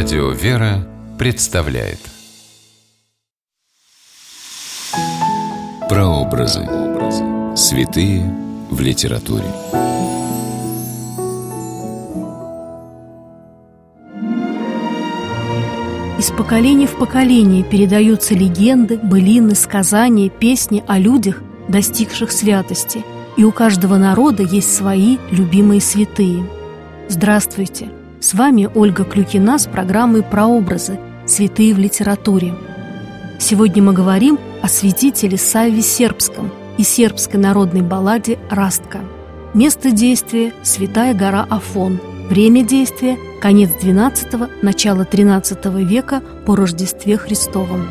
Радио «Вера» представляет Прообразы. Святые в литературе. Из поколения в поколение передаются легенды, былины, сказания, песни о людях, достигших святости. И у каждого народа есть свои любимые святые. Здравствуйте! С вами Ольга Клюкина с программой «Прообразы. Святые в литературе». Сегодня мы говорим о святителе Савве Сербском и сербской народной балладе «Растка». Место действия – Святая гора Афон. Время действия – конец XII – начало XIII века по Рождестве Христовом.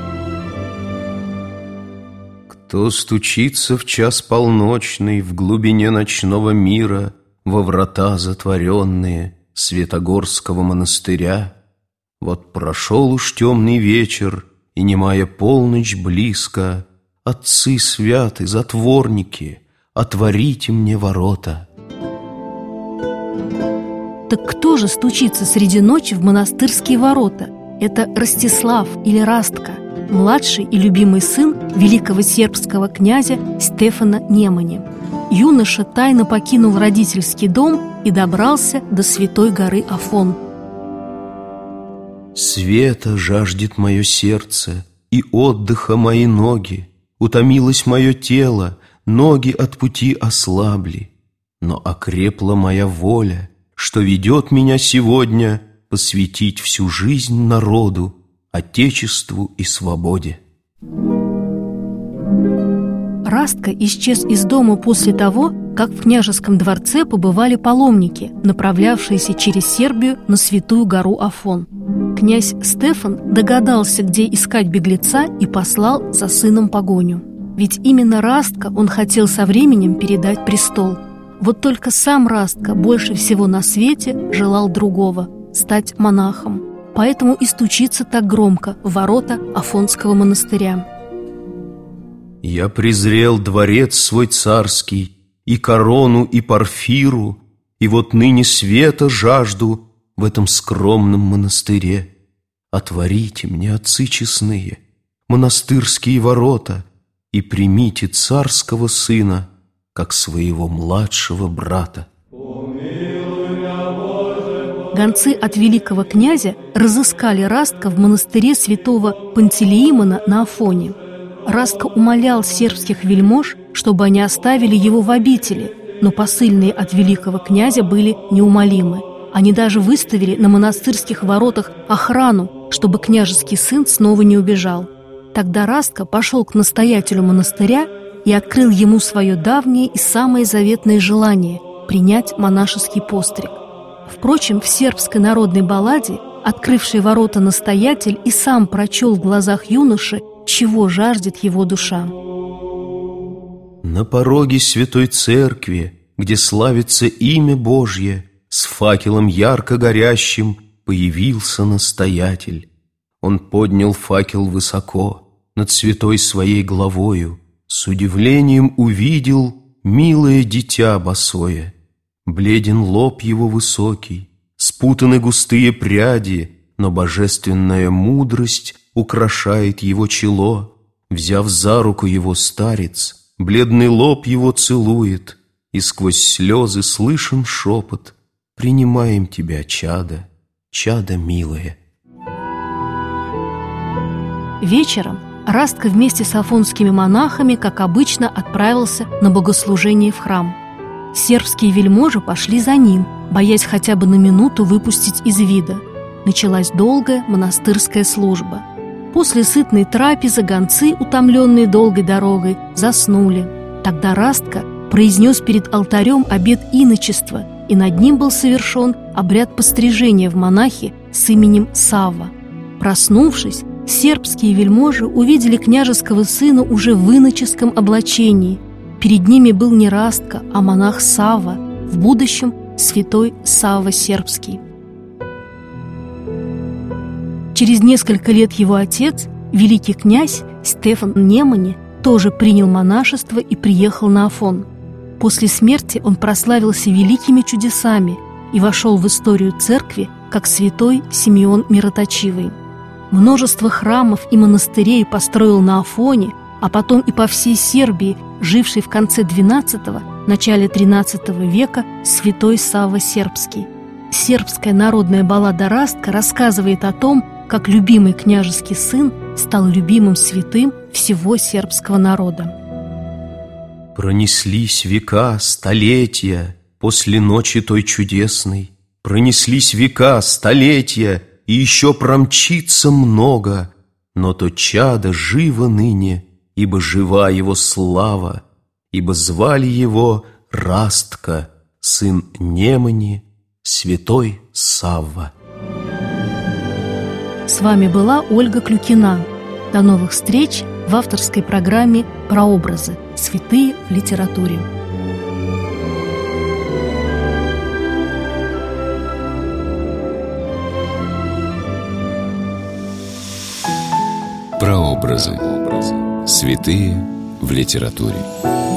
Кто стучится в час полночный В глубине ночного мира Во врата затворенные – Светогорского монастыря. Вот прошел уж темный вечер, и немая полночь близко. Отцы святы, затворники, отворите мне ворота. Так кто же стучится среди ночи в монастырские ворота? Это Ростислав или Растка, младший и любимый сын великого сербского князя Стефана Немани. Юноша тайно покинул родительский дом и добрался до святой горы Афон. Света жаждет мое сердце, и отдыха мои ноги. Утомилось мое тело, ноги от пути ослабли. Но окрепла моя воля, что ведет меня сегодня посвятить всю жизнь народу, Отечеству и свободе. Растка исчез из дома после того, как в княжеском дворце побывали паломники, направлявшиеся через Сербию на святую гору Афон. Князь Стефан догадался, где искать беглеца и послал за сыном погоню. Ведь именно Растка он хотел со временем передать престол. Вот только сам Растка больше всего на свете желал другого – стать монахом. Поэтому и стучится так громко в ворота Афонского монастыря. «Я презрел дворец свой царский, и корону, и парфиру, и вот ныне света жажду в этом скромном монастыре. Отворите мне, отцы честные, монастырские ворота, и примите царского сына, как своего младшего брата. Гонцы от великого князя разыскали Растка в монастыре святого Пантелеимона на Афоне – Растко умолял сербских вельмож, чтобы они оставили его в обители, но посыльные от великого князя были неумолимы. Они даже выставили на монастырских воротах охрану, чтобы княжеский сын снова не убежал. Тогда Растко пошел к настоятелю монастыря и открыл ему свое давнее и самое заветное желание – принять монашеский постриг. Впрочем, в сербской народной балладе, открывший ворота настоятель и сам прочел в глазах юноши чего жаждет его душа. На пороге святой церкви, где славится имя Божье, с факелом ярко горящим появился настоятель. Он поднял факел высоко над святой своей главою, с удивлением увидел милое дитя босое. Бледен лоб его высокий, спутаны густые пряди, но божественная мудрость украшает его чело, Взяв за руку его старец, бледный лоб его целует, И сквозь слезы слышен шепот «Принимаем тебя, чада, чада милое». Вечером Растка вместе с афонскими монахами, как обычно, отправился на богослужение в храм. Сербские вельможи пошли за ним, боясь хотя бы на минуту выпустить из вида. Началась долгая монастырская служба – После сытной трапезы гонцы, утомленные долгой дорогой, заснули. Тогда Растка произнес перед алтарем обет иночества, и над ним был совершен обряд пострижения в монахи с именем Савва. Проснувшись, сербские вельможи увидели княжеского сына уже в иноческом облачении. Перед ними был не Растка, а монах Сава, в будущем святой Сава Сербский. Через несколько лет его отец, великий князь Стефан Немани, тоже принял монашество и приехал на Афон. После смерти он прославился великими чудесами и вошел в историю церкви как святой Симеон Мироточивый. Множество храмов и монастырей построил на Афоне, а потом и по всей Сербии, живший в конце XII – начале XIII века святой Савва Сербский. Сербская народная баллада «Растка» рассказывает о том, как любимый княжеский сын стал любимым святым всего сербского народа. Пронеслись века, столетия после ночи той чудесной, Пронеслись века, столетия, и еще промчится много, Но то чадо живо ныне, ибо жива его слава, Ибо звали его Растка, сын Немани, святой Савва. С вами была Ольга Клюкина. До новых встреч в авторской программе «Прообразы. Святые в литературе». Прообразы. Святые в литературе.